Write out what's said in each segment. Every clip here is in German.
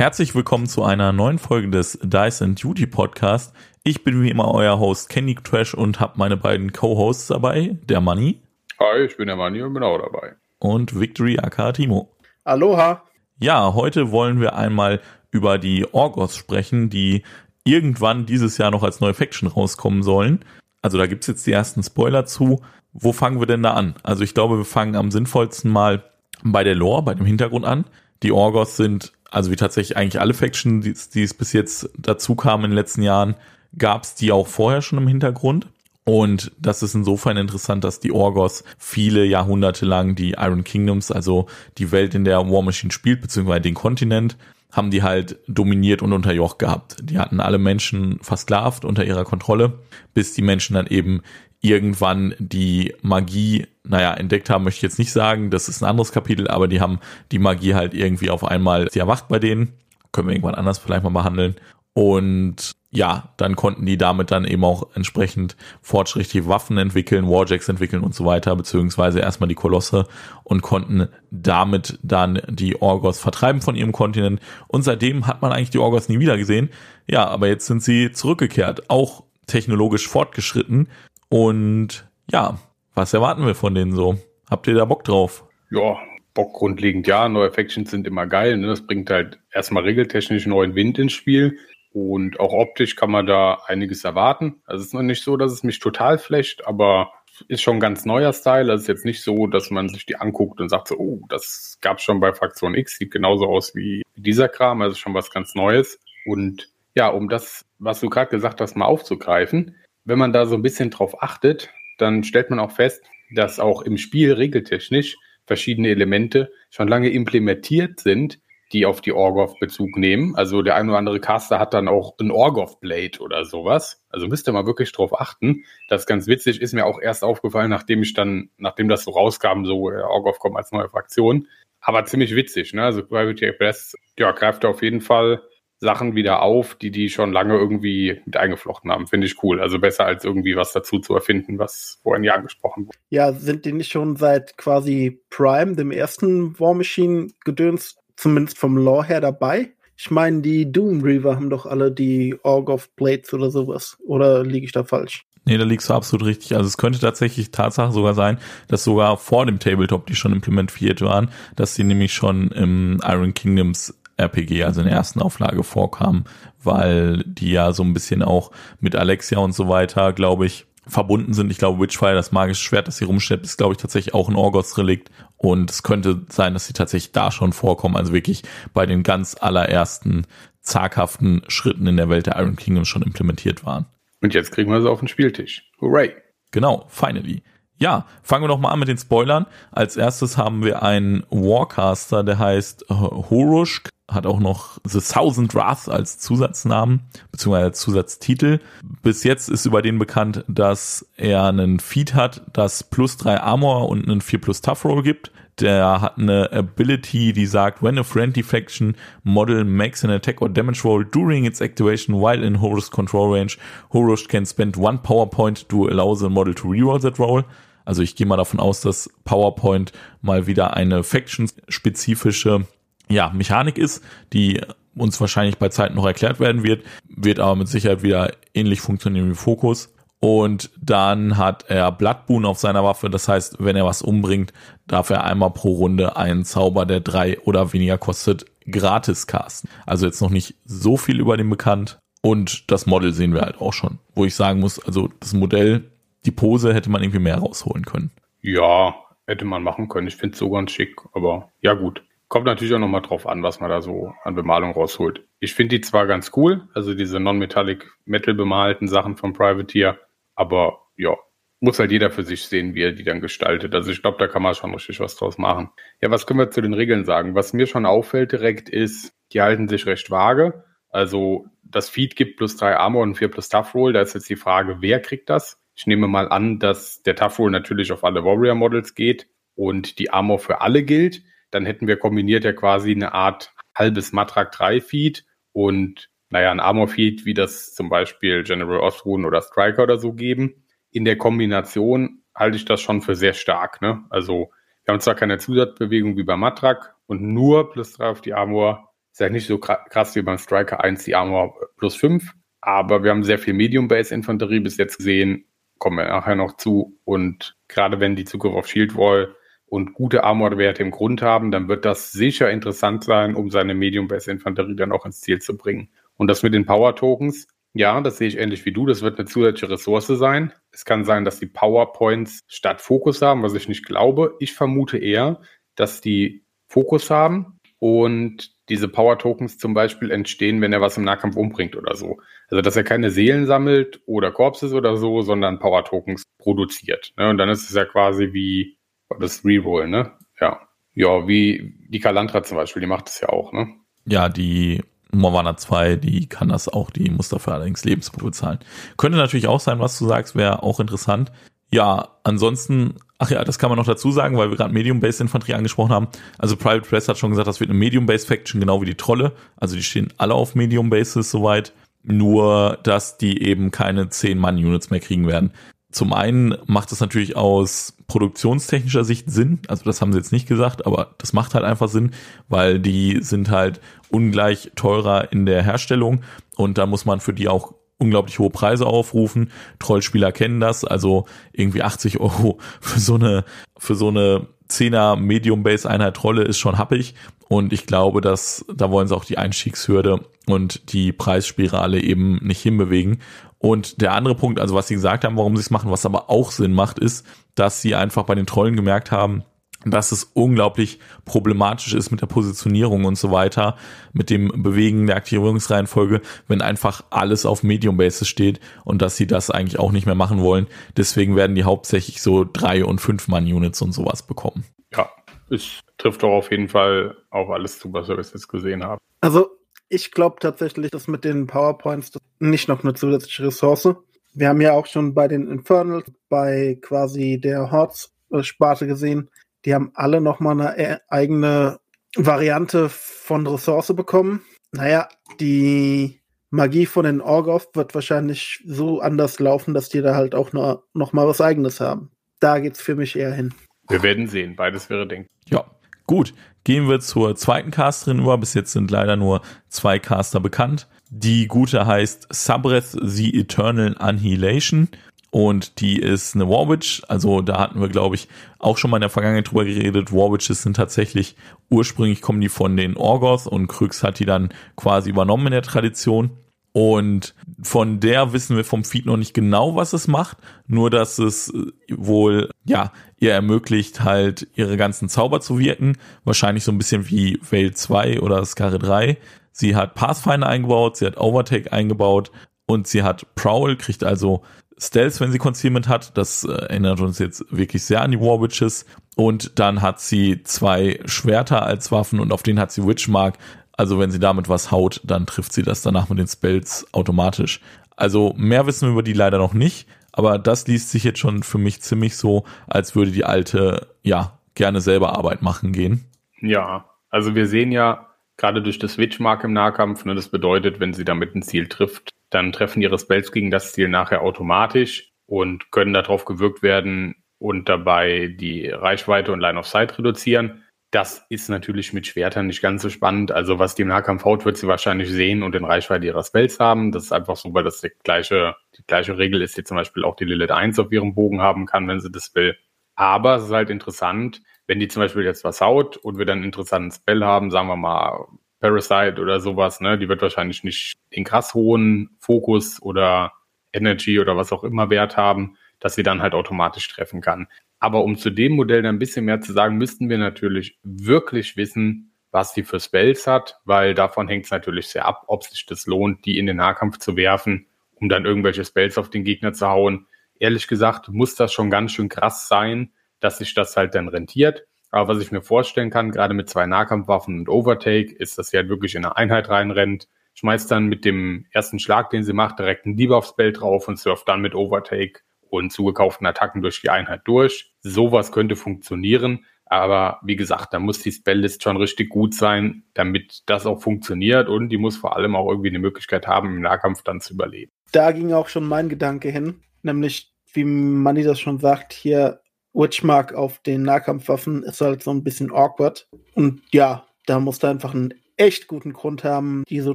Herzlich willkommen zu einer neuen Folge des Dice and Duty Podcast. Ich bin wie immer euer Host Kenny Trash und habe meine beiden Co-Hosts dabei, der Money. Hi, ich bin der Money und bin auch dabei. Und Victory aka Timo. Aloha. Ja, heute wollen wir einmal über die Orgos sprechen, die irgendwann dieses Jahr noch als neue Faction rauskommen sollen. Also da gibt's jetzt die ersten Spoiler zu. Wo fangen wir denn da an? Also ich glaube, wir fangen am sinnvollsten mal bei der Lore, bei dem Hintergrund an. Die Orgos sind also wie tatsächlich eigentlich alle Factions, die, die es bis jetzt dazu kamen in den letzten Jahren, gab es die auch vorher schon im Hintergrund. Und das ist insofern interessant, dass die Orgos viele Jahrhunderte lang die Iron Kingdoms, also die Welt, in der War Machine spielt, beziehungsweise den Kontinent, haben die halt dominiert und unterjocht gehabt. Die hatten alle Menschen versklavt unter ihrer Kontrolle, bis die Menschen dann eben irgendwann die Magie, naja, entdeckt haben, möchte ich jetzt nicht sagen, das ist ein anderes Kapitel, aber die haben die Magie halt irgendwie auf einmal, sie erwacht bei denen, können wir irgendwann anders vielleicht mal behandeln und ja, dann konnten die damit dann eben auch entsprechend fortschrittliche Waffen entwickeln, Warjacks entwickeln und so weiter, beziehungsweise erstmal die Kolosse und konnten damit dann die Orgos vertreiben von ihrem Kontinent. Und seitdem hat man eigentlich die Orgos nie wieder gesehen. Ja, aber jetzt sind sie zurückgekehrt, auch technologisch fortgeschritten und ja, was erwarten wir von denen so? Habt ihr da Bock drauf? Ja, Bock grundlegend ja. Neue Factions sind immer geil. Ne? Das bringt halt erstmal regeltechnisch neuen Wind ins Spiel. Und auch optisch kann man da einiges erwarten. Also es ist noch nicht so, dass es mich total flecht, aber ist schon ein ganz neuer Style. Also ist jetzt nicht so, dass man sich die anguckt und sagt so, oh, das gab es schon bei Fraktion X, sieht genauso aus wie dieser Kram, also schon was ganz Neues. Und ja, um das, was du gerade gesagt hast, mal aufzugreifen, wenn man da so ein bisschen drauf achtet, dann stellt man auch fest, dass auch im Spiel regeltechnisch verschiedene Elemente schon lange implementiert sind, die auf die Orgoth Bezug nehmen. Also der ein oder andere Caster hat dann auch ein Orgoth Blade oder sowas. Also müsst ihr mal wirklich drauf achten. Das ist ganz witzig, ist mir auch erst aufgefallen, nachdem ich dann, nachdem das so rauskam, so äh, Orgoth kommt als neue Fraktion. Aber ziemlich witzig, ne? Also Private Press, ja, greift auf jeden Fall Sachen wieder auf, die die schon lange irgendwie mit eingeflochten haben. Finde ich cool. Also besser als irgendwie was dazu zu erfinden, was vorhin ja angesprochen wurde. Ja, sind die nicht schon seit quasi Prime, dem ersten War Machine Gedöns, zumindest vom Lore her dabei? Ich meine, die Doom Reaver haben doch alle die Org of Blades oder sowas. Oder liege ich da falsch? Nee, da liegst du absolut richtig. Also es könnte tatsächlich Tatsache sogar sein, dass sogar vor dem Tabletop die schon implementiert waren, dass sie nämlich schon im Iron Kingdoms RPG, also in der ersten Auflage vorkam, weil die ja so ein bisschen auch mit Alexia und so weiter, glaube ich, verbunden sind. Ich glaube, Witchfire, das magische Schwert, das sie rumschleppt, ist, glaube ich, tatsächlich auch ein Orgos-Relikt. Und es könnte sein, dass sie tatsächlich da schon vorkommen. Also wirklich bei den ganz allerersten zaghaften Schritten in der Welt der Iron Kingdom schon implementiert waren. Und jetzt kriegen wir sie auf den Spieltisch. Hooray! Genau, finally. Ja, fangen wir doch mal an mit den Spoilern. Als erstes haben wir einen Warcaster, der heißt Horushk hat auch noch The Thousand Wrath als Zusatznamen, als Zusatztitel. Bis jetzt ist über den bekannt, dass er einen Feed hat, das plus drei Armor und einen 4 plus Tough Roll gibt. Der hat eine Ability, die sagt, when a friendly faction model makes an attack or damage roll during its activation while in Horus control range, Horus can spend one power point to allow the model to reroll that roll. Also ich gehe mal davon aus, dass PowerPoint mal wieder eine faction-spezifische ja, Mechanik ist, die uns wahrscheinlich bei Zeiten noch erklärt werden wird, wird aber mit Sicherheit wieder ähnlich funktionieren wie Fokus. Und dann hat er Bloodboon auf seiner Waffe. Das heißt, wenn er was umbringt, darf er einmal pro Runde einen Zauber, der drei oder weniger kostet, gratis casten. Also jetzt noch nicht so viel über den bekannt. Und das Model sehen wir halt auch schon. Wo ich sagen muss, also das Modell, die Pose hätte man irgendwie mehr rausholen können. Ja, hätte man machen können. Ich finde es so ganz schick. Aber ja gut. Kommt natürlich auch nochmal drauf an, was man da so an Bemalung rausholt. Ich finde die zwar ganz cool, also diese Non-Metallic Metal bemalten Sachen von Privateer, aber ja, muss halt jeder für sich sehen, wie er die dann gestaltet. Also ich glaube, da kann man schon richtig was draus machen. Ja, was können wir zu den Regeln sagen? Was mir schon auffällt direkt ist, die halten sich recht vage. Also das Feed gibt plus drei Armor und vier plus Tough Roll. Da ist jetzt die Frage, wer kriegt das? Ich nehme mal an, dass der Tough Roll natürlich auf alle Warrior Models geht und die Armor für alle gilt. Dann hätten wir kombiniert ja quasi eine Art halbes Matrak 3 Feed und naja, ein Armor Feed, wie das zum Beispiel General Osrun oder Striker oder so geben. In der Kombination halte ich das schon für sehr stark. Ne? Also wir haben zwar keine Zusatzbewegung wie beim Matrak und nur plus 3 auf die Armor. Ist ja nicht so krass wie beim Striker 1 die Armor plus 5. Aber wir haben sehr viel Medium-Base-Infanterie bis jetzt gesehen. Kommen wir nachher noch zu. Und gerade wenn die Zugriff auf Shield Wall und gute Armor-Werte im Grund haben, dann wird das sicher interessant sein, um seine Medium-Base-Infanterie dann auch ins Ziel zu bringen. Und das mit den Power-Tokens, ja, das sehe ich ähnlich wie du. Das wird eine zusätzliche Ressource sein. Es kann sein, dass die Power-Points statt Fokus haben, was ich nicht glaube. Ich vermute eher, dass die Fokus haben und diese Power-Tokens zum Beispiel entstehen, wenn er was im Nahkampf umbringt oder so. Also, dass er keine Seelen sammelt oder Korpses oder so, sondern Power-Tokens produziert. Ne? Und dann ist es ja quasi wie das Reroll, ne? Ja. Ja, wie die Kalantra zum Beispiel, die macht das ja auch, ne? Ja, die Morwana 2, die kann das auch, die muss dafür allerdings Lebenspunkte zahlen. Könnte natürlich auch sein, was du sagst, wäre auch interessant. Ja, ansonsten, ach ja, das kann man noch dazu sagen, weil wir gerade Medium-Based Infanterie angesprochen haben. Also Private Press hat schon gesagt, das wird eine Medium-Based Faction, genau wie die Trolle. Also die stehen alle auf Medium-Bases soweit. Nur, dass die eben keine 10-Mann-Units mehr kriegen werden. Zum einen macht es natürlich aus produktionstechnischer Sicht Sinn, also das haben sie jetzt nicht gesagt, aber das macht halt einfach Sinn, weil die sind halt ungleich teurer in der Herstellung und da muss man für die auch unglaublich hohe Preise aufrufen. Trollspieler kennen das, also irgendwie 80 Euro für so eine, für so eine 10er Medium Base Einheit Trolle ist schon happig und ich glaube, dass da wollen sie auch die Einstiegshürde und die Preisspirale eben nicht hinbewegen und der andere Punkt, also was sie gesagt haben, warum sie es machen, was aber auch Sinn macht, ist, dass sie einfach bei den Trollen gemerkt haben, dass es unglaublich problematisch ist mit der Positionierung und so weiter, mit dem Bewegen der Aktivierungsreihenfolge, wenn einfach alles auf Medium Basis steht und dass sie das eigentlich auch nicht mehr machen wollen. Deswegen werden die hauptsächlich so drei und fünf Mann Units und sowas bekommen. Ja, es trifft doch auf jeden Fall auf alles zu, was wir bis jetzt gesehen haben. Also ich glaube tatsächlich, dass mit den PowerPoints nicht noch eine zusätzliche Ressource. Wir haben ja auch schon bei den Infernals, bei quasi der Hordes-Sparte gesehen, die haben alle nochmal eine e-, eigene Variante von Ressource bekommen. Naja, die Magie von den Orgoth wird wahrscheinlich so anders laufen, dass die da halt auch noch, noch mal was eigenes haben. Da geht's für mich eher hin. Wir werden sehen. Beides wäre denkbar. Ja, gut. Gehen wir zur zweiten Casterin über. Bis jetzt sind leider nur zwei Caster bekannt. Die gute heißt Subreth the Eternal Annihilation. Und die ist eine Warwitch. Also da hatten wir, glaube ich, auch schon mal in der Vergangenheit drüber geredet. Warwitches sind tatsächlich, ursprünglich kommen die von den Orgoth und Kryx hat die dann quasi übernommen in der Tradition. Und von der wissen wir vom Feed noch nicht genau, was es macht, nur dass es wohl, ja, ihr ermöglicht halt ihre ganzen Zauber zu wirken. Wahrscheinlich so ein bisschen wie Veil 2 oder Scare 3. Sie hat Pathfinder eingebaut, sie hat Overtake eingebaut und sie hat Prowl, kriegt also Stealth, wenn sie Concealment hat. Das äh, erinnert uns jetzt wirklich sehr an die War Witches. Und dann hat sie zwei Schwerter als Waffen und auf denen hat sie Witchmark. Also wenn sie damit was haut, dann trifft sie das danach mit den Spells automatisch. Also mehr wissen wir über die leider noch nicht, aber das liest sich jetzt schon für mich ziemlich so, als würde die alte ja gerne selber Arbeit machen gehen. Ja, also wir sehen ja gerade durch das Witchmark im Nahkampf, ne, das bedeutet, wenn sie damit ein Ziel trifft, dann treffen ihre Spells gegen das Ziel nachher automatisch und können darauf gewirkt werden und dabei die Reichweite und Line of Sight reduzieren. Das ist natürlich mit Schwertern nicht ganz so spannend. Also was die im Nahkampf haut, wird sie wahrscheinlich sehen und in Reichweite ihrer Spells haben. Das ist einfach so, weil das die gleiche, die gleiche Regel ist, die zum Beispiel auch die Lilith 1 auf ihrem Bogen haben kann, wenn sie das will. Aber es ist halt interessant, wenn die zum Beispiel jetzt was haut und wir dann einen interessanten Spell haben, sagen wir mal Parasite oder sowas, ne, die wird wahrscheinlich nicht den krass hohen Fokus oder Energy oder was auch immer Wert haben, dass sie dann halt automatisch treffen kann. Aber um zu dem Modell dann ein bisschen mehr zu sagen, müssten wir natürlich wirklich wissen, was die für Spells hat, weil davon hängt es natürlich sehr ab, ob sich das lohnt, die in den Nahkampf zu werfen, um dann irgendwelche Spells auf den Gegner zu hauen. Ehrlich gesagt muss das schon ganz schön krass sein, dass sich das halt dann rentiert. Aber was ich mir vorstellen kann, gerade mit zwei Nahkampfwaffen und Overtake, ist, dass sie halt wirklich in eine Einheit reinrennt, schmeißt dann mit dem ersten Schlag, den sie macht, direkt einen Debuff-Spell drauf und surft dann mit Overtake und zugekauften Attacken durch die Einheit durch. Sowas könnte funktionieren. Aber wie gesagt, da muss die Spelllist schon richtig gut sein, damit das auch funktioniert und die muss vor allem auch irgendwie eine Möglichkeit haben, im Nahkampf dann zu überleben. Da ging auch schon mein Gedanke hin, nämlich, wie Manny das schon sagt, hier Witchmark auf den Nahkampfwaffen ist halt so ein bisschen awkward. Und ja, da musst du einfach einen echt guten Grund haben, die so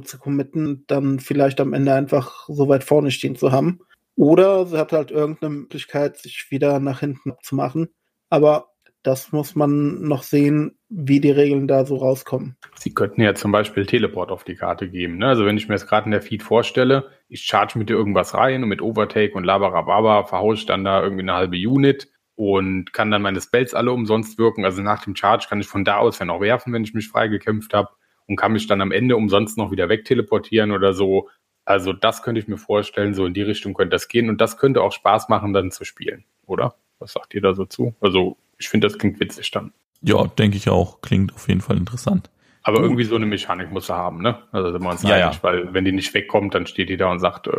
zu committen, dann vielleicht am Ende einfach so weit vorne stehen zu haben. Oder sie hat halt irgendeine Möglichkeit, sich wieder nach hinten zu machen. Aber das muss man noch sehen, wie die Regeln da so rauskommen. Sie könnten ja zum Beispiel Teleport auf die Karte geben. Ne? Also wenn ich mir das gerade in der Feed vorstelle, ich charge mit dir irgendwas rein und mit Overtake und Labarababa verhaue ich dann da irgendwie eine halbe Unit und kann dann meine Spells alle umsonst wirken. Also nach dem Charge kann ich von da aus ja noch werfen, wenn ich mich freigekämpft habe und kann mich dann am Ende umsonst noch wieder wegteleportieren oder so. Also das könnte ich mir vorstellen, so in die Richtung könnte das gehen und das könnte auch Spaß machen, dann zu spielen, oder? Was sagt ihr da so zu? Also ich finde, das klingt witzig dann. Ja, denke ich auch. Klingt auf jeden Fall interessant. Aber irgendwie so eine Mechanik muss er haben, ne? Also sind wir uns Ja, einig, ja. weil wenn die nicht wegkommt, dann steht die da und sagt, äh,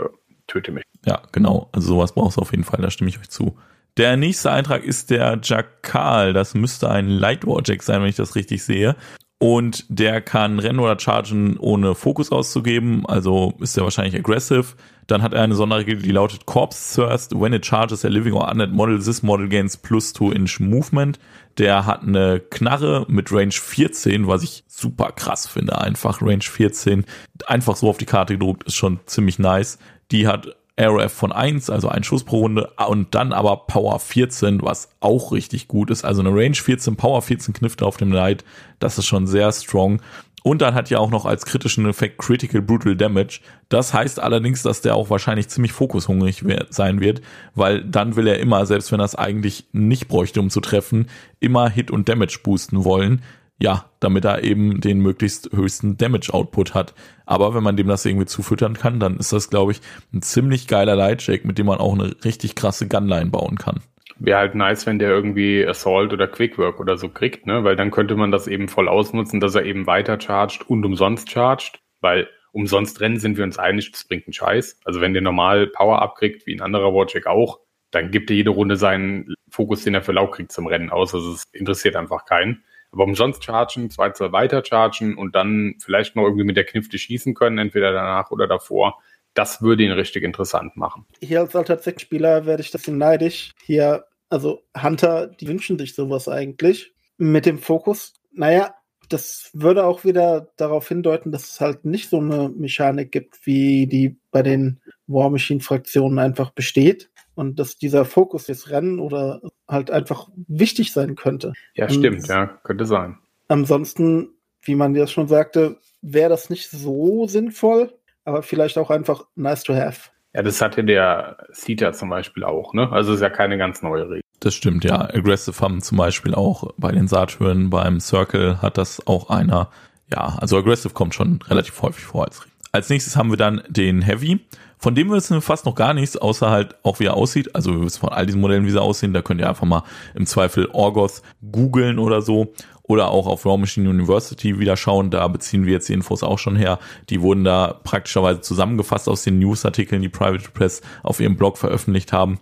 töte mich. Ja, genau. Also sowas brauchst du auf jeden Fall, da stimme ich euch zu. Der nächste Eintrag ist der Jackal. Das müsste ein Lightwar Jack sein, wenn ich das richtig sehe. Und der kann rennen oder chargen, ohne Fokus auszugeben. Also ist er wahrscheinlich aggressive. Dann hat er eine Sonderregel, die lautet Corpse Thirst. When it charges a living or undead model, this model gains plus 2 inch movement. Der hat eine Knarre mit Range 14, was ich super krass finde. Einfach Range 14. Einfach so auf die Karte gedruckt ist schon ziemlich nice. Die hat RF von 1, also ein Schuss pro Runde, und dann aber Power 14, was auch richtig gut ist. Also eine Range 14, Power 14 Knifte auf dem Knight, das ist schon sehr strong. Und dann hat ja auch noch als kritischen Effekt Critical Brutal Damage. Das heißt allerdings, dass der auch wahrscheinlich ziemlich fokushungrig sein wird, weil dann will er immer, selbst wenn er es eigentlich nicht bräuchte, um zu treffen, immer Hit und Damage boosten wollen. Ja, damit er eben den möglichst höchsten Damage-Output hat. Aber wenn man dem das irgendwie zufüttern kann, dann ist das, glaube ich, ein ziemlich geiler Lightjack, mit dem man auch eine richtig krasse Gunline bauen kann. Wäre halt nice, wenn der irgendwie Assault oder Quickwork oder so kriegt, ne? Weil dann könnte man das eben voll ausnutzen, dass er eben weiter chargt und umsonst chargt, weil umsonst rennen sind wir uns einig, das bringt einen Scheiß. Also wenn der normal Power abkriegt, wie ein anderer Warjack auch, dann gibt er jede Runde seinen Fokus, den er für Lau kriegt, zum Rennen aus. Also es interessiert einfach keinen. Aber umsonst chargen, zwei, zwei weiter chargen und dann vielleicht noch irgendwie mit der Knifte schießen können, entweder danach oder davor. Das würde ihn richtig interessant machen. Hier als Alter-Spieler werde ich das neidisch. Hier, also Hunter, die wünschen sich sowas eigentlich. Mit dem Fokus, naja, das würde auch wieder darauf hindeuten, dass es halt nicht so eine Mechanik gibt, wie die bei den War Machine-Fraktionen einfach besteht. Und dass dieser Fokus des Rennen oder halt einfach wichtig sein könnte. Ja, Und- stimmt, ja, könnte sein. Ansonsten, wie man ja schon sagte, wäre das nicht so sinnvoll, aber vielleicht auch einfach nice to have. Ja, das hatte der Sita zum Beispiel auch, ne? Also ist ja keine ganz neue Regel. Das stimmt, ja. Aggressive haben zum Beispiel auch bei den Satyren, beim Circle hat das auch einer. Ja, also Aggressive kommt schon relativ häufig vor als Regel. Als nächstes haben wir dann den Heavy. Von dem wissen wir fast noch gar nichts, außer halt auch wie er aussieht. Also wir wissen von all diesen Modellen, wie sie aussehen. Da könnt ihr einfach mal im Zweifel Orgoth googeln oder so. Oder auch auf Raw Machine University wieder schauen. Da beziehen wir jetzt die Infos auch schon her. Die wurden da praktischerweise zusammengefasst aus den Newsartikeln, die Private Press auf ihrem Blog veröffentlicht haben.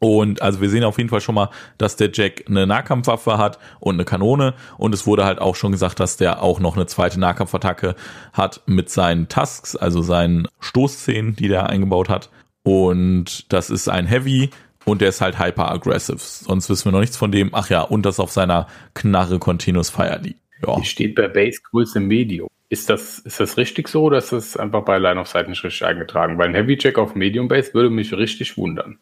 Und also wir sehen auf jeden Fall schon mal, dass der Jack eine Nahkampfwaffe hat und eine Kanone. Und es wurde halt auch schon gesagt, dass der auch noch eine zweite Nahkampfattacke hat mit seinen Tusks, also seinen Stoßzähnen, die der eingebaut hat. Und das ist ein Heavy und der ist halt hyper aggressive. Sonst wissen wir noch nichts von dem. Ach ja, und das auf seiner Knarre Continuous Fire liegt. Ja. Die steht bei Base Größe Medium. Ist das, ist das richtig so oder ist das einfach bei Line of Sight nicht richtig eingetragen? Weil ein Heavy Check auf Medium Base würde mich richtig wundern.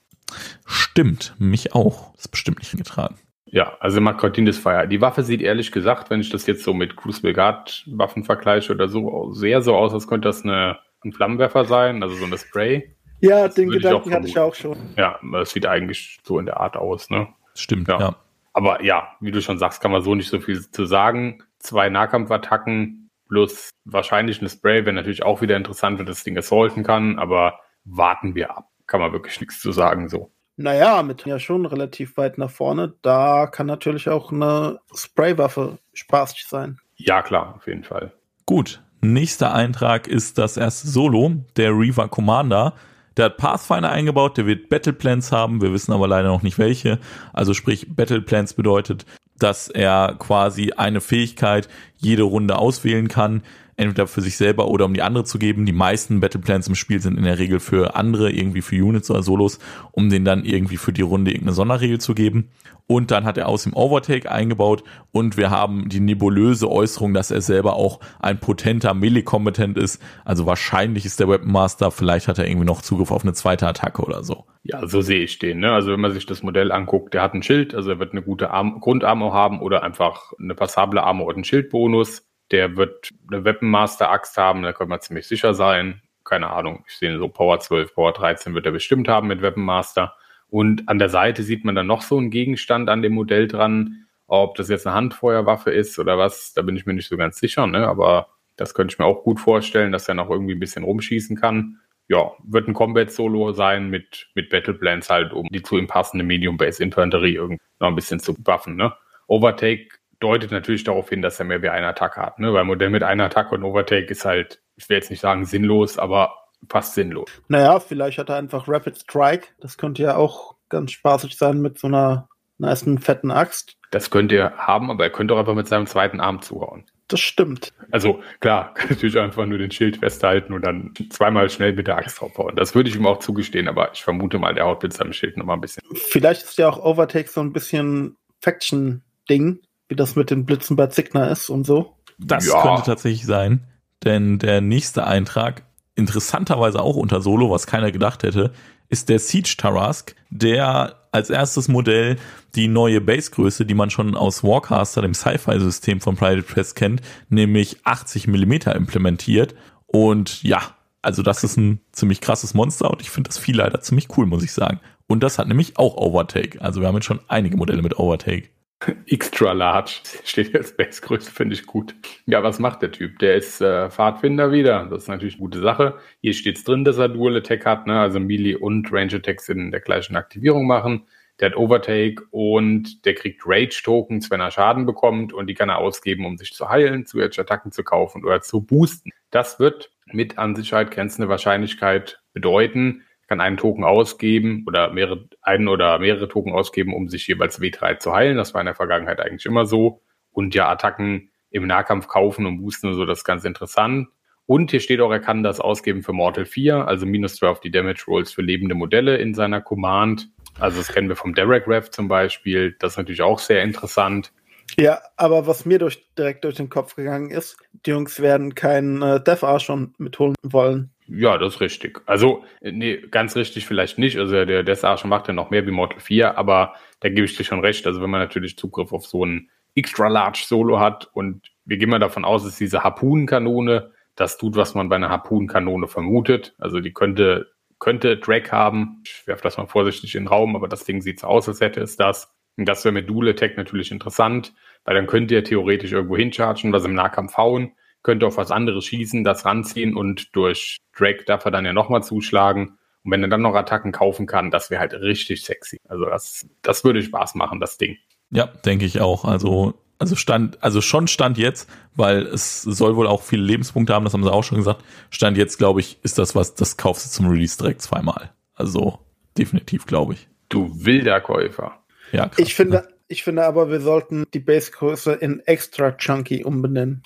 Stimmt, mich auch. Ist bestimmt nicht getragen. Ja, also Continuous Fire. Die Waffe sieht ehrlich gesagt, wenn ich das jetzt so mit Crucible Guard Waffen vergleiche oder so, sehr so aus, als könnte das eine, ein Flammenwerfer sein, also so eine Spray. Ja, Das den ich Gedanken auch hatte ich auch schon. Ja, das sieht eigentlich so in der Art aus, ne? Stimmt, Ja. ja. Aber ja, wie du schon sagst, kann man so nicht so viel zu sagen. Zwei Nahkampfattacken plus wahrscheinlich eine Spray wäre natürlich auch wieder interessant, wenn das Ding assaulten kann, aber warten wir ab. Kann man wirklich nichts zu sagen so. Naja, mit ja schon relativ weit nach vorne. Da kann natürlich auch eine Spraywaffe spaßig sein. Ja, klar, auf jeden Fall. Gut. Nächster Eintrag ist das erste Solo, der Reaver Commander. Der hat Pathfinder eingebaut, der wird Battle Plans haben, wir wissen aber leider noch nicht welche. Also sprich, Battle Plans bedeutet, dass er quasi eine Fähigkeit jede Runde auswählen kann, entweder für sich selber oder um die andere zu geben. Die meisten Battle Plans im Spiel sind in der Regel für andere, irgendwie für Units oder Solos, um den dann irgendwie für die Runde irgendeine Sonderregel zu geben. Und dann hat er aus dem Overtake eingebaut und wir haben die nebulöse Äußerung, dass er selber auch ein potenter Melee-Kompetent ist. Also wahrscheinlich ist der Weapon vielleicht hat er irgendwie noch Zugriff auf eine zweite Attacke oder so. Ja, so sehe ich den. Ne? Also wenn man sich das Modell anguckt, der hat ein Schild, also er wird eine gute Arm Grundarmor haben oder einfach eine passable Armor und einen Schildbonus. Der wird eine Weapon Master Axt haben, da kann man ziemlich sicher sein. Keine Ahnung, ich sehe so Power 12, Power 13 wird er bestimmt haben mit Weapon Master. Und an der Seite sieht man dann noch so einen Gegenstand an dem Modell dran. Ob das jetzt eine Handfeuerwaffe ist oder was, da bin ich mir nicht so ganz sicher, ne? aber das könnte ich mir auch gut vorstellen, dass er noch irgendwie ein bisschen rumschießen kann. Ja, wird ein Combat-Solo sein mit, mit Battle Plans halt, um die zu ihm passende Medium-Base-Infanterie irgendwie noch ein bisschen zu buffen. Ne? Overtake deutet natürlich darauf hin, dass er mehr wie eine Attacke hat, ne? weil Modell mit einer Attacke und Overtake ist halt, ich will jetzt nicht sagen sinnlos, aber fast sinnlos. Naja, vielleicht hat er einfach Rapid Strike. Das könnte ja auch ganz spaßig sein mit so einer nice fetten Axt. Das könnte er haben, aber er könnte auch einfach mit seinem zweiten Arm zuhauen. Das stimmt. Also klar, kann natürlich einfach nur den Schild festhalten und dann zweimal schnell mit der Axt draufhauen. Das würde ich ihm auch zugestehen, aber ich vermute mal, der haut mit seinem Schild nochmal ein bisschen. Vielleicht ist ja auch Overtake so ein bisschen Faction-Ding, wie das mit den Blitzen bei Signer ist und so. Das ja. könnte tatsächlich sein, denn der nächste Eintrag interessanterweise auch unter Solo, was keiner gedacht hätte, ist der Siege Tarask, der als erstes Modell die neue Basegröße, die man schon aus Warcaster, dem Sci-Fi-System von Private Press kennt, nämlich 80 Millimeter implementiert. Und ja, also das ist ein ziemlich krasses Monster und ich finde das viel leider ziemlich cool, muss ich sagen. Und das hat nämlich auch Overtake. Also wir haben jetzt schon einige Modelle mit Overtake. Extra large steht jetzt Basegröße, finde ich gut. Ja, was macht der Typ? Der ist äh, Pfadfinder wieder. Das ist natürlich eine gute Sache. Hier steht es drin, dass er Dual Attack hat, ne? also Melee und Range Attacks in der gleichen Aktivierung machen. Der hat Overtake und der kriegt Rage Tokens, wenn er Schaden bekommt und die kann er ausgeben, um sich zu heilen, zusätzliche Attacken zu kaufen oder zu boosten. Das wird mit an Sicherheit grenzende Wahrscheinlichkeit bedeuten, kann einen Token ausgeben oder mehrere, einen oder mehrere Token ausgeben, um sich jeweils W3 zu heilen. Das war in der Vergangenheit eigentlich immer so. Und ja, Attacken im Nahkampf kaufen und boosten und so, das ist ganz interessant. Und hier steht auch, er kann das ausgeben für Mortal 4, also minus 2 auf die Damage Rolls für lebende Modelle in seiner Command. Also das kennen wir vom Derek Rev zum Beispiel. Das ist natürlich auch sehr interessant. Ja, aber was mir durch, direkt durch den Kopf gegangen ist, die Jungs werden keinen äh, Death Archon mitholen wollen. Ja, das ist richtig. Also, nee, ganz richtig vielleicht nicht. Also der Death Archon macht ja noch mehr wie Mortal 4, aber da gebe ich dir schon recht. Also wenn man natürlich Zugriff auf so ein extra large Solo hat und wir gehen mal davon aus, dass diese Harpunenkanone das tut, was man bei einer Harpunenkanone vermutet. Also die könnte, könnte Drag haben. Ich werfe das mal vorsichtig in den Raum, aber das Ding sieht so aus, als hätte es das. Und das wäre mit Dual Attack natürlich interessant, weil dann könnt ihr theoretisch irgendwo hinchargen, was im Nahkampf hauen, könnte auf was anderes schießen, das ranziehen und durch Drake darf er dann ja nochmal zuschlagen. Und wenn er dann noch Attacken kaufen kann, das wäre halt richtig sexy. Also das, das würde Spaß machen, das Ding. Ja, denke ich auch. Also, also stand, also schon stand jetzt, weil es soll wohl auch viele Lebenspunkte haben, das haben sie auch schon gesagt. Stand jetzt, glaube ich, ist das was, das kaufst du zum Release direkt zweimal. Also definitiv, glaube ich. Du wilder Käufer. Ja, krass, ich finde, ne? ich finde aber, wir sollten die Basegröße in Extra Chunky umbenennen.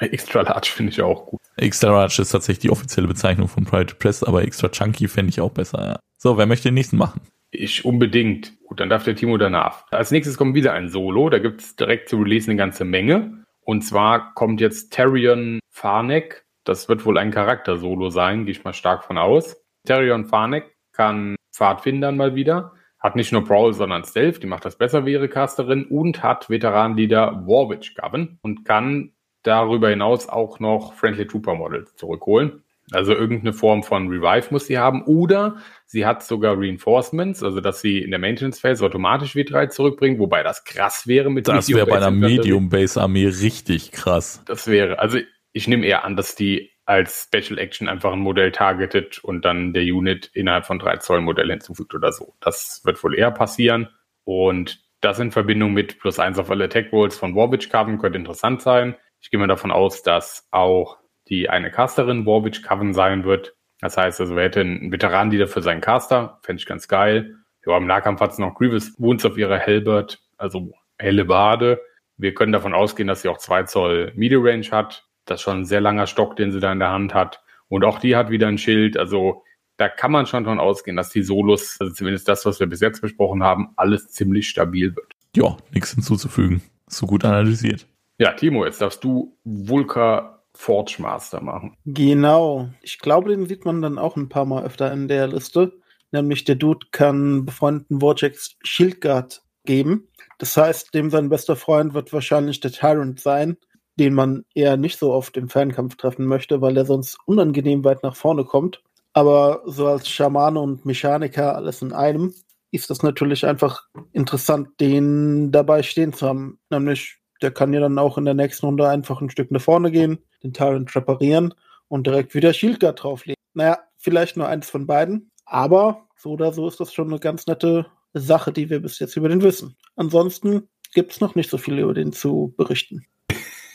Extra Large finde ich auch gut. Extra Large ist tatsächlich die offizielle Bezeichnung von Private Press, aber Extra Chunky fände ich auch besser. Ja. So, wer möchte den nächsten machen? Ich unbedingt. Gut, dann darf der Timo danach. Als nächstes kommt wieder ein Solo. Da gibt es direkt zu releasen eine ganze Menge. Und zwar kommt jetzt Tyrion Farnek. Das wird wohl ein Charakter-Solo sein, gehe ich mal stark von aus. Tyrion Farnek kann Pfadfindern mal wieder hat nicht nur Brawl, sondern Stealth, die macht das besser wie ihre Casterin und hat Veteranleader Warwitch Govern und kann darüber hinaus auch noch Friendly Trooper Models zurückholen. Also irgendeine Form von Revive muss sie haben oder sie hat sogar Reinforcements, also dass sie in der Maintenance Phase automatisch W3 zurückbringt, wobei das krass wäre mit Das wäre bei einer Medium Base Armee richtig krass. Das wäre, also ich nehme eher an, dass die als Special Action einfach ein Modell targetet und dann der Unit innerhalb von drei Zoll Modell hinzufügt oder so. Das wird wohl eher passieren. Und das in Verbindung mit plus eins auf alle Attack Rolls von Warwitch Carbon könnte interessant sein. Ich gehe mal davon aus, dass auch die eine Casterin Warwitch Coven sein wird. Das heißt also, wir hätten einen Veteran-Leader für seinen Caster, fände ich ganz geil. Ja, im Nahkampf hat es noch Grievous Wounds auf ihrer Hellbird, also helle Bade. Wir können davon ausgehen, dass sie auch 2 Zoll Media Range hat. Das ist schon ein sehr langer Stock, den sie da in der Hand hat. Und auch die hat wieder ein Schild. Also da kann man schon davon ausgehen, dass die Solos, also zumindest das, was wir bis jetzt besprochen haben, alles ziemlich stabil wird. Ja, nichts hinzuzufügen. So gut analysiert. Ja, Timo, jetzt darfst du Vulka Forge Master machen. Genau. Ich glaube, den sieht man dann auch ein paar Mal öfter in der Liste. Nämlich der Dude kann befreundeten Vortex Shieldguard geben. Das heißt, dem sein bester Freund wird wahrscheinlich der Tyrant sein, den man eher nicht so oft im Fernkampf treffen möchte, weil er sonst unangenehm weit nach vorne kommt. Aber so als Schamane und Mechaniker alles in einem ist das natürlich einfach interessant, den dabei stehen zu haben. Nämlich, der kann ja dann auch in der nächsten Runde einfach ein Stück nach vorne gehen, den Tyrant reparieren und direkt wieder Shieldguard drauflegen. Naja, vielleicht nur eins von beiden, aber so oder so ist das schon eine ganz nette Sache, die wir bis jetzt über den wissen. Ansonsten gibt es noch nicht so viel über den zu berichten.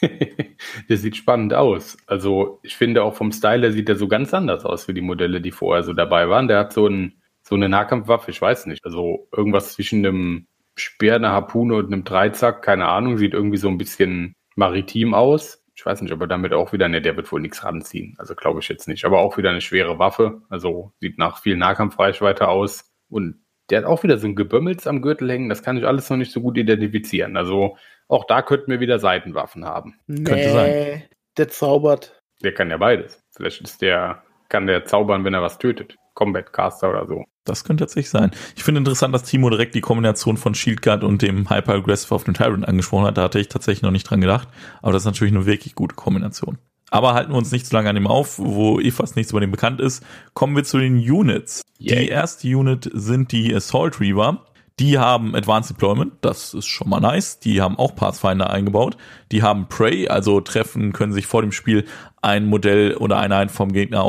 der sieht spannend aus. Also ich finde auch vom Style, der sieht er so ganz anders aus wie die Modelle, die vorher so dabei waren. Der hat so, ein, so eine Nahkampfwaffe, ich weiß nicht. Also irgendwas zwischen einem Speer, einer Harpune und einem Dreizack, keine Ahnung, sieht irgendwie so ein bisschen maritim aus. Ich weiß nicht, ob er damit auch wieder, ne, der wird wohl nichts ranziehen. Also glaube ich jetzt nicht. Aber auch wieder eine schwere Waffe. Also sieht nach viel Nahkampfreichweite aus. Und der hat auch wieder so ein Gebömmels am Gürtel hängen. Das kann ich alles noch nicht so gut identifizieren. Also auch da könnten wir wieder Seitenwaffen haben. Nee, Könnte sein. Der zaubert. Der kann ja beides. Vielleicht ist der, kann der zaubern, wenn er was tötet. Combat Caster oder so. Das könnte tatsächlich sein. Ich finde interessant, dass Timo direkt die Kombination von Shield Guard und dem Hyper Aggressive auf dem Tyrant angesprochen hat. Da hatte ich tatsächlich noch nicht dran gedacht. Aber das ist natürlich eine wirklich gute Kombination. Aber halten wir uns nicht zu lange an dem auf, wo eh fast nichts über den bekannt ist. Kommen wir zu den Units. Yeah. Die erste Unit sind die Assault Reaver. Die haben Advanced Deployment, das ist schon mal nice. Die haben auch Pathfinder eingebaut. Die haben Prey, also treffen, können sich vor dem Spiel ein Modell oder eine vom Gegner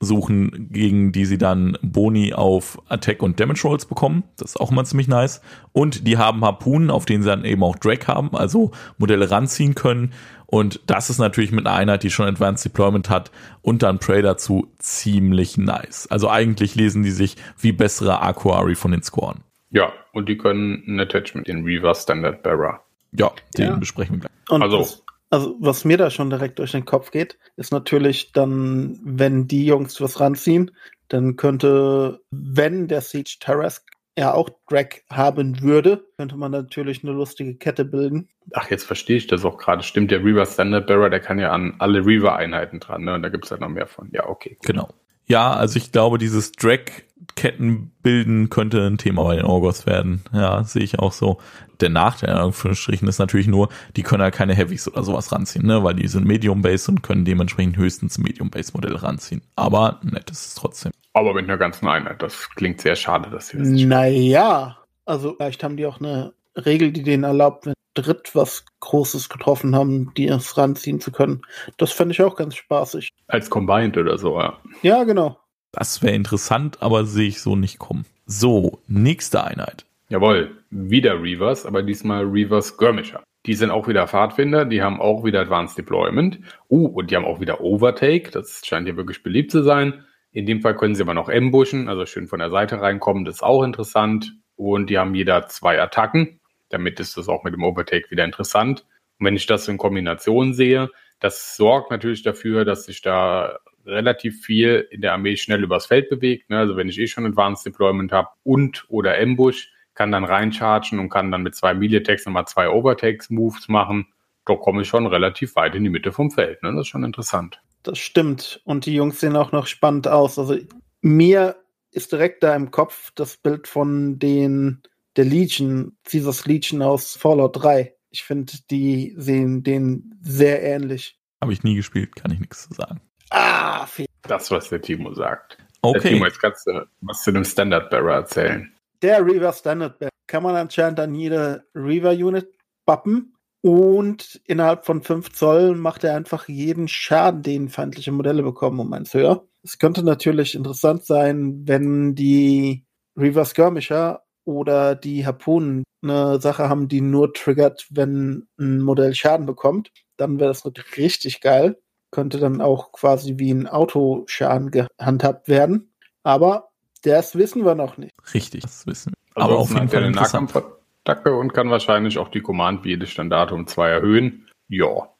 aussuchen, gegen die sie dann Boni auf Attack und Damage Rolls bekommen. Das ist auch immer ziemlich nice. Und die haben Harpunen, auf denen sie dann eben auch Drag haben, also Modelle ranziehen können. Und das ist natürlich mit einer Einheit, die schon Advanced Deployment hat und dann Prey dazu ziemlich nice. Also eigentlich lesen die sich wie bessere Aquari von den Scoren. Ja, und die können ein Attachment in Reaver Standard Bearer. Ja, den ja. besprechen wir gleich. Und also, also, was mir da schon direkt durch den Kopf geht, ist natürlich dann, wenn die Jungs was ranziehen, dann könnte, wenn der Siege Tarask ja auch Drag haben würde, könnte man natürlich eine lustige Kette bilden. Ach, jetzt verstehe ich das auch gerade. Stimmt, der Reaver Standard Bearer, der kann ja an alle Reaver-Einheiten dran, ne? Und da gibt es halt noch mehr von. Ja, okay. Genau. Ja, also ich glaube, dieses Drag-Ketten bilden könnte ein Thema bei den Orgos werden. Ja, sehe ich auch so. Der Nachteil in Anführungsstrichen ist natürlich nur, die können halt keine Heavies oder sowas ranziehen, ne? weil die sind Medium-Base und können dementsprechend höchstens Medium-Base-Modelle ranziehen. Aber nett ist es trotzdem. Aber mit einer ganzen Einheit. Das klingt sehr schade, dass sie das nicht Naja, also vielleicht haben die auch eine Regel, die denen erlaubt, wenn dritt was Großes getroffen haben, die es ranziehen zu können. Das fände ich auch ganz spaßig. Als Combined oder so, ja. Ja, genau. Das wäre interessant, aber sehe ich so nicht kommen. So, nächste Einheit. Jawohl, wieder Reavers, aber diesmal Reavers Skirmisher. Die sind auch wieder Pfadfinder, die haben auch wieder Advanced Deployment. Uh, und die haben auch wieder Overtake. Das scheint ja wirklich beliebt zu sein. In dem Fall können sie aber noch ambushen, also schön von der Seite reinkommen. Das ist auch interessant. Und die haben jeder zwei Attacken. Damit ist das auch mit dem Overtake wieder interessant. Und wenn ich das in Kombination sehe, das sorgt natürlich dafür, dass sich da relativ viel in der Armee schnell übers Feld bewegt. Ne? Also wenn ich eh schon Advanced Deployment habe und oder Ambush, kann dann reinchargen und kann dann mit zwei Melee Attacks nochmal zwei Overtakes Moves machen. Da komme ich schon relativ weit in die Mitte vom Feld. Ne? Das ist schon interessant. Das stimmt. Und die Jungs sehen auch noch spannend aus. Also mir ist direkt da im Kopf das Bild von den der Legion, Caesars Legion aus Fallout 3. Ich finde, die sehen den sehr ähnlich. Habe ich nie gespielt, kann ich nichts zu sagen. Ah, viel. Das, was der Timo sagt. Okay. Der Timo, jetzt kannst du was zu dem Standard Bearer erzählen. Der Reaver Standard Bearer kann man anscheinend an jede Reaver Unit bappen und innerhalb von 5 Zoll macht er einfach jeden Schaden, den feindliche Modelle bekommen, um eins höher. Es könnte natürlich interessant sein, wenn die Reaver Skirmisher oder die Harpunen eine Sache haben, die nur triggert, wenn ein Modell Schaden bekommt. Dann wäre das richtig geil. könnte dann auch quasi wie ein Autoschaden gehandhabt werden. Aber das wissen wir noch nicht. Richtig, das wissen wir. Also Aber auf jeden Fall eine Nahkampfattacke und kann wahrscheinlich auch die Command wie jedes Standard um zwei erhöhen. Ja.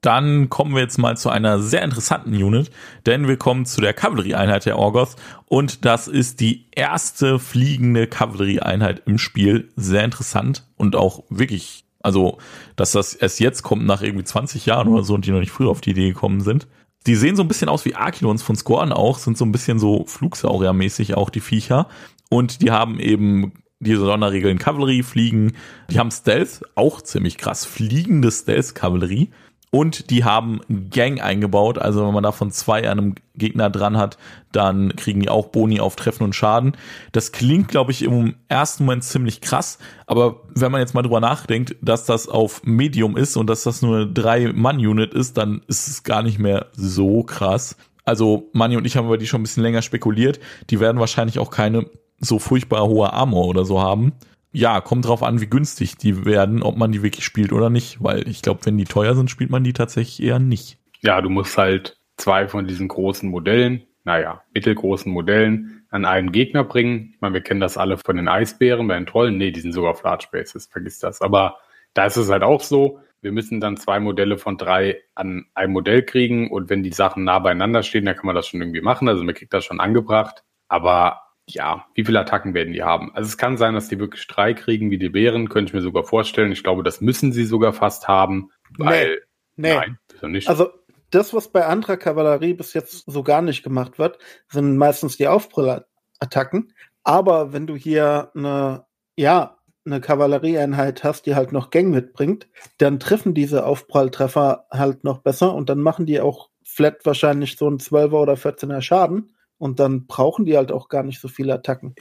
Dann kommen wir jetzt mal zu einer sehr interessanten Unit, denn wir kommen zu der Kavallerieeinheit der Orgoth und das ist die erste fliegende Kavallerieeinheit im Spiel. Sehr interessant und auch wirklich, also, dass das erst jetzt kommt nach irgendwie 20 Jahren oder so und die noch nicht früher auf die Idee gekommen sind. Die sehen so ein bisschen aus wie Arkilons von Scorn auch, sind so ein bisschen so Flugsaurier-mäßig auch die Viecher. Und die haben eben diese Sonderregeln Kavallerie fliegen, die haben Stealth, auch ziemlich krass, fliegende Stealth-Kavallerie und die haben Gang eingebaut. Also wenn man davon zwei an einem Gegner dran hat, dann kriegen die auch Boni auf Treffen und Schaden. Das klingt, glaube ich, im ersten Moment ziemlich krass. Aber wenn man jetzt mal drüber nachdenkt, dass das auf Medium ist und dass das nur eine Drei-Mann-Unit ist, dann ist es gar nicht mehr so krass. Also Manni und ich haben über die schon ein bisschen länger spekuliert. Die werden wahrscheinlich auch keine so furchtbar hohe Armor oder so haben ja, kommt drauf an, wie günstig die werden, ob man die wirklich spielt oder nicht, weil ich glaube, wenn die teuer sind, spielt man die tatsächlich eher nicht. Ja, du musst halt zwei von diesen großen Modellen, naja, mittelgroßen Modellen an einen Gegner bringen. Ich meine, wir kennen das alle von den Eisbären, bei den Trollen, nee, die sind sogar auf Large Bases, vergiss das. Aber da ist es halt auch so, wir müssen dann zwei Modelle von drei an ein Modell kriegen und wenn die Sachen nah beieinander stehen, dann kann man das schon irgendwie machen. Also man kriegt das schon angebracht. Aber ja, wie viele Attacken werden die haben? Also es kann sein, dass die wirklich drei kriegen wie die Bären, könnte ich mir sogar vorstellen. Ich glaube, das müssen sie sogar fast haben, weil nee, nee. nein, nicht. Also das, was bei anderer Kavallerie bis jetzt so gar nicht gemacht wird, sind meistens die Aufbrüllattacken. Aber wenn du hier eine, ja, eine Kavallerieeinheit hast, die halt noch Gang mitbringt, dann treffen diese Aufpralltreffer halt noch besser und dann machen die auch flat wahrscheinlich so ein 12er oder 14er Schaden. Und dann brauchen die halt auch gar nicht so viele Attacken.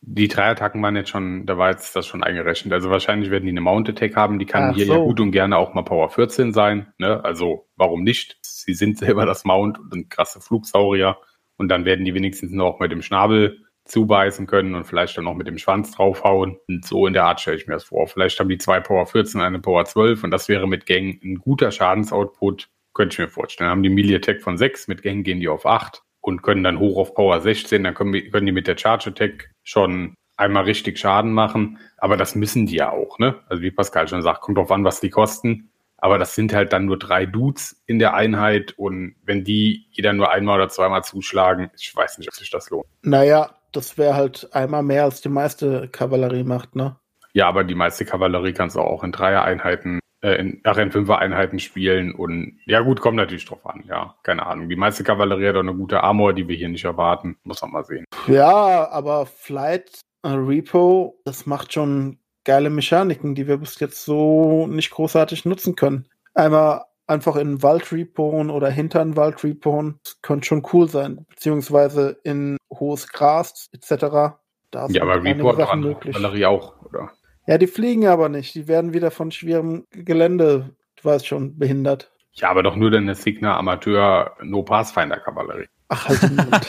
Die drei Attacken waren jetzt schon, da war jetzt das schon eingerechnet. Also wahrscheinlich werden die eine Mount Attack haben. Die kann Ach hier so. ja gut und gerne auch mal Power 14 sein. Ne? Also warum nicht? Sie sind selber das Mount und sind krasse Flugsaurier. Und dann werden die wenigstens noch mit dem Schnabel zubeißen können und vielleicht dann noch mit dem Schwanz draufhauen. Und so in der Art stelle ich mir das vor. Vielleicht haben die zwei Power 14, eine Power 12 und das wäre mit Gang ein guter Schadensoutput. Könnte ich mir vorstellen. Dann haben die Melee Attack von 6, mit Gang gehen die auf 8 und können dann hoch auf Power 16, dann können, können die mit der Charge Attack schon einmal richtig Schaden machen. Aber das müssen die ja auch, ne? Also wie Pascal schon sagt, kommt drauf an, was die kosten. Aber das sind halt dann nur drei Dudes in der Einheit und wenn die jeder nur einmal oder zweimal zuschlagen, ich weiß nicht, ob sich das lohnt. Naja, das wäre halt einmal mehr als die meiste Kavallerie macht, ne? Ja, aber die meiste Kavallerie kannst du auch in Dreier-Einheiten äh, in, ach, in Fünfer-Einheiten spielen und ja gut, kommt natürlich drauf an, ja, keine Ahnung. Die meiste Kavallerie hat auch eine gute Armor, die wir hier nicht erwarten, muss man mal sehen. Ja, aber Flight äh, Repo, das macht schon geile Mechaniken, die wir bis jetzt so nicht großartig nutzen können. Einmal einfach in Wald repoen oder hinter einen Wald repoen, könnte schon cool sein, beziehungsweise in hohes Gras etc. Da ja, aber Repo hat Kavallerie auch, oder? Ja, die fliegen aber nicht. Die werden wieder von schwerem Gelände, du weißt schon, behindert. Ja, aber doch nur deine Signa Amateur No Pathfinder Kavallerie. Ach, halt den Mund.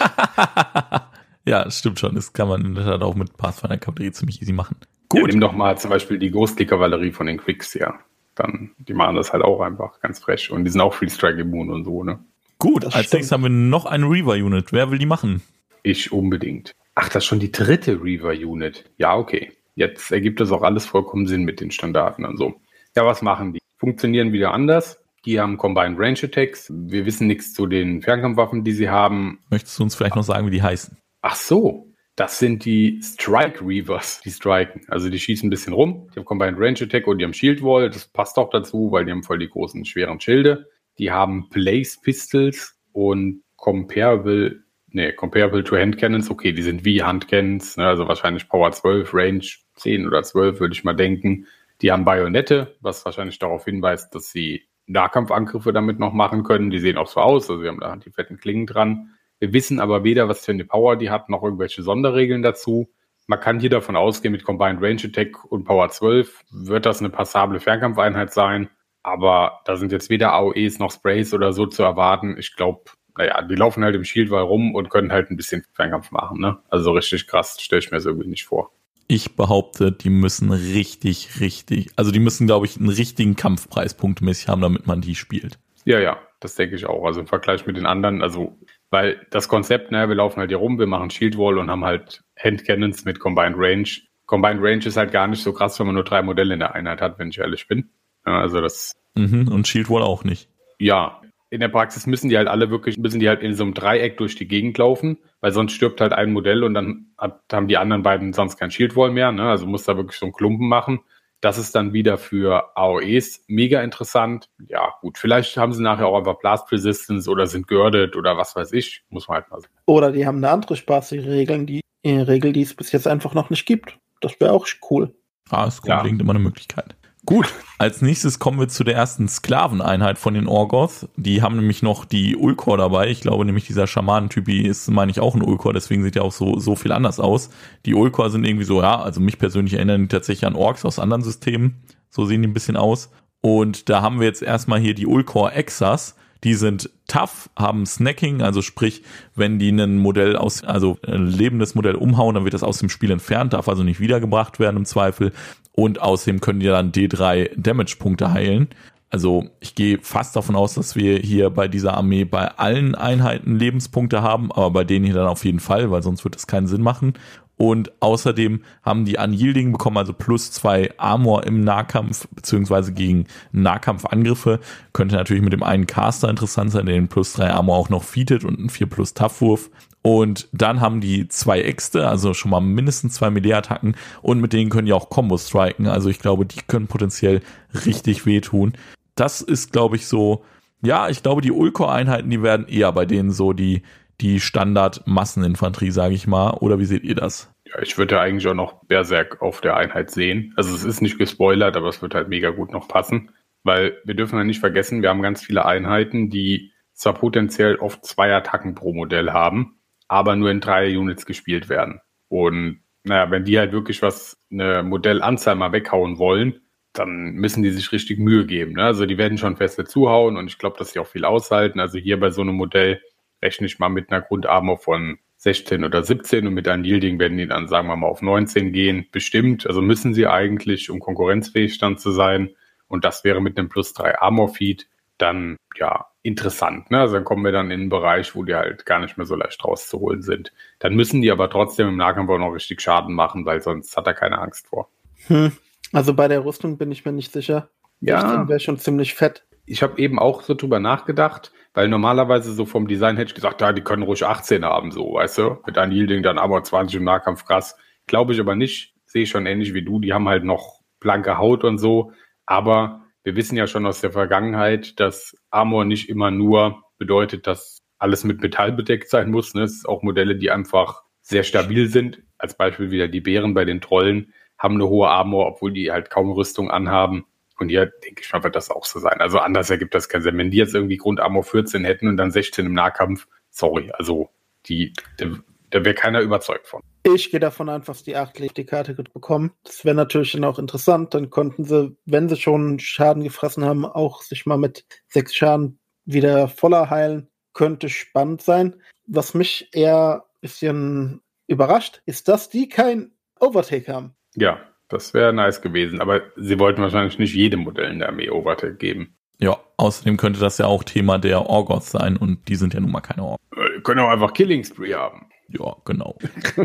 ja, das stimmt schon. Das kann man in der Tat auch mit Pathfinder Kavallerie ziemlich easy machen. Gut. Ja, nimm doch mal zum Beispiel die Ghostly Kavallerie von den Quicks, ja. Dann, die machen das halt auch einfach ganz fresh. Und die sind auch Free Strike Immune und so, ne? Gut, das als nächstes haben wir noch eine Reaver-Unit. Wer will die machen? Ich unbedingt. Ach, das ist schon die dritte Reaver-Unit. Ja, okay. Jetzt ergibt das auch alles vollkommen Sinn mit den Standarten und so. Ja, was machen die? Funktionieren wieder anders. Die haben Combined Range Attacks. Wir wissen nichts zu den Fernkampfwaffen, die sie haben. Möchtest du uns vielleicht noch sagen, wie die heißen? Ach so. Das sind die Strike Reavers, die striken. Also die schießen ein bisschen rum. Die haben Combined Range Attack und die haben Shield Wall. Das passt auch dazu, weil die haben voll die großen, schweren Schilde. Die haben Blaze Pistols und Comparable nee, comparable to Hand Cannons, okay, die sind wie Handcannons, ne, also wahrscheinlich Power 12, Range 10 oder 12, würde ich mal denken. Die haben Bajonette, was wahrscheinlich darauf hinweist, dass sie Nahkampfangriffe damit noch machen können. Die sehen auch so aus, also sie haben da die fetten Klingen dran. Wir wissen aber weder, was für eine Power die hat, noch irgendwelche Sonderregeln dazu. Man kann hier davon ausgehen, mit Combined Range Attack und Power 12 wird das eine passable Fernkampfeinheit sein. Aber da sind jetzt weder AOEs noch Sprays oder so zu erwarten. Ich glaube, naja, die laufen halt im Shieldwall rum und können halt ein bisschen Fernkampf machen, ne? Also richtig krass, stelle ich mir so irgendwie nicht vor. Ich behaupte, die müssen richtig, richtig, also die müssen, glaube ich, einen richtigen Kampfpreis punktmäßig haben, damit man die spielt. Ja, ja, das denke ich auch. Also im Vergleich mit den anderen, also weil das Konzept, naja, wir laufen halt hier rum, wir machen Shield Wall und haben halt Handcannons mit Combined Range. Combined Range ist halt gar nicht so krass, wenn man nur drei Modelle in der Einheit hat, wenn ich ehrlich bin. Also das. Mhm, und Shield Wall auch nicht. Ja, in der Praxis müssen die halt alle wirklich, müssen die halt in so einem Dreieck durch die Gegend laufen, weil sonst stirbt halt ein Modell und dann hat, haben die anderen beiden sonst kein Shield Wall mehr. Ne? Also muss da wirklich so einen Klumpen machen. Das ist dann wieder für AOEs mega interessant. Ja, gut, vielleicht haben sie nachher auch einfach Blast Resistance oder sind girded oder was weiß ich. Muss man halt mal sehen. Oder die haben eine andere spaßige Regel, die, äh, Regel, die es bis jetzt einfach noch nicht gibt. Das wäre auch cool. Ah, ist grundlegend ja. immer eine Möglichkeit. Gut, als nächstes kommen wir zu der ersten Sklaveneinheit von den Orgoth. Die haben nämlich noch die Ulkor dabei. Ich glaube nämlich, dieser Schamanentypi ist, meine ich, auch ein Ulkor, deswegen sieht er auch so, so viel anders aus. Die Ulkor sind irgendwie so, ja, also mich persönlich erinnern die tatsächlich an Orks aus anderen Systemen. So sehen die ein bisschen aus. Und da haben wir jetzt erstmal hier die Ulkor Exas. Die sind tough, haben Snacking, also sprich, wenn die ein Modell aus, also ein lebendes Modell umhauen, dann wird das aus dem Spiel entfernt, darf also nicht wiedergebracht werden im Zweifel. Und außerdem können die dann D3 Damage-Punkte heilen. Also ich gehe fast davon aus, dass wir hier bei dieser Armee bei allen Einheiten Lebenspunkte haben, aber bei denen hier dann auf jeden Fall, weil sonst wird das keinen Sinn machen. Und außerdem haben die Unyielding bekommen, also plus zwei Armor im Nahkampf, beziehungsweise gegen Nahkampfangriffe. Könnte natürlich mit dem einen Caster interessant sein, der den plus drei Armor auch noch featet und einen 4 plus Toughwurf. Und dann haben die zwei Äxte, also schon mal mindestens zwei Melee-Attacken und mit denen können die auch Combo striken. Also ich glaube, die können potenziell richtig wehtun. Das ist, glaube ich, so, ja, ich glaube, die Ulkor-Einheiten, die werden eher bei denen so die, die Standard-Masseninfanterie, sage ich mal. Oder wie seht ihr das? Ja, ich würde eigentlich auch noch Berserk auf der Einheit sehen. Also es ist nicht gespoilert, aber es wird halt mega gut noch passen. Weil wir dürfen ja nicht vergessen, wir haben ganz viele Einheiten, die zwar potenziell oft zwei Attacken pro Modell haben, aber nur in drei Units gespielt werden. Und naja, wenn die halt wirklich was, eine Modellanzahl mal weghauen wollen, dann müssen die sich richtig Mühe geben. Ne? Also die werden schon feste zuhauen und ich glaube, dass sie auch viel aushalten. Also hier bei so einem Modell rechne ich mal mit einer Grundarmor von 16 oder 17 und mit einem Yielding werden die dann, sagen wir mal, auf 19 gehen. Bestimmt. Also müssen sie eigentlich, um konkurrenzfähig dann zu sein. Und das wäre mit einem plus 3 Armor Feed dann, ja, interessant. Ne? Also dann kommen wir dann in einen Bereich, wo die halt gar nicht mehr so leicht rauszuholen sind. Dann müssen die aber trotzdem im Nahkampf auch noch richtig Schaden machen, weil sonst hat er keine Angst vor. Hm. Also bei der Rüstung bin ich mir nicht sicher. Ja. wäre schon ziemlich fett. Ich habe eben auch so drüber nachgedacht. Weil normalerweise so vom Design hätte ich gesagt, ja, die können ruhig 18 haben, so, weißt du? Mit einem Yielding dann aber 20 im Nahkampf krass. Glaube ich aber nicht. Sehe schon ähnlich wie du. Die haben halt noch blanke Haut und so. Aber wir wissen ja schon aus der Vergangenheit, dass Armor nicht immer nur bedeutet, dass alles mit Metall bedeckt sein muss. Ne? Es ist auch Modelle, die einfach sehr stabil sind. Als Beispiel wieder die Bären bei den Trollen haben eine hohe Armor, obwohl die halt kaum Rüstung anhaben. Und hier denke ich mal, wird das auch so sein. Also anders ergibt das keinen Sinn. Wenn die jetzt irgendwie Grundarmor 14 hätten und dann 16 im Nahkampf, sorry, also die, da, da wäre keiner überzeugt von. Ich gehe davon an, dass die 8 die Karte bekommen. Das wäre natürlich dann auch interessant. Dann konnten sie, wenn sie schon Schaden gefressen haben, auch sich mal mit sechs Schaden wieder voller heilen. Könnte spannend sein. Was mich eher ein bisschen überrascht, ist, dass die kein Overtake haben. Ja, das wäre nice gewesen, aber sie wollten wahrscheinlich nicht jedem Modell in der Armee Overtake geben. Ja, außerdem könnte das ja auch Thema der Orgoth sein und die sind ja nun mal keine Orgoth. Die können auch einfach Killing Spree haben. Ja, genau.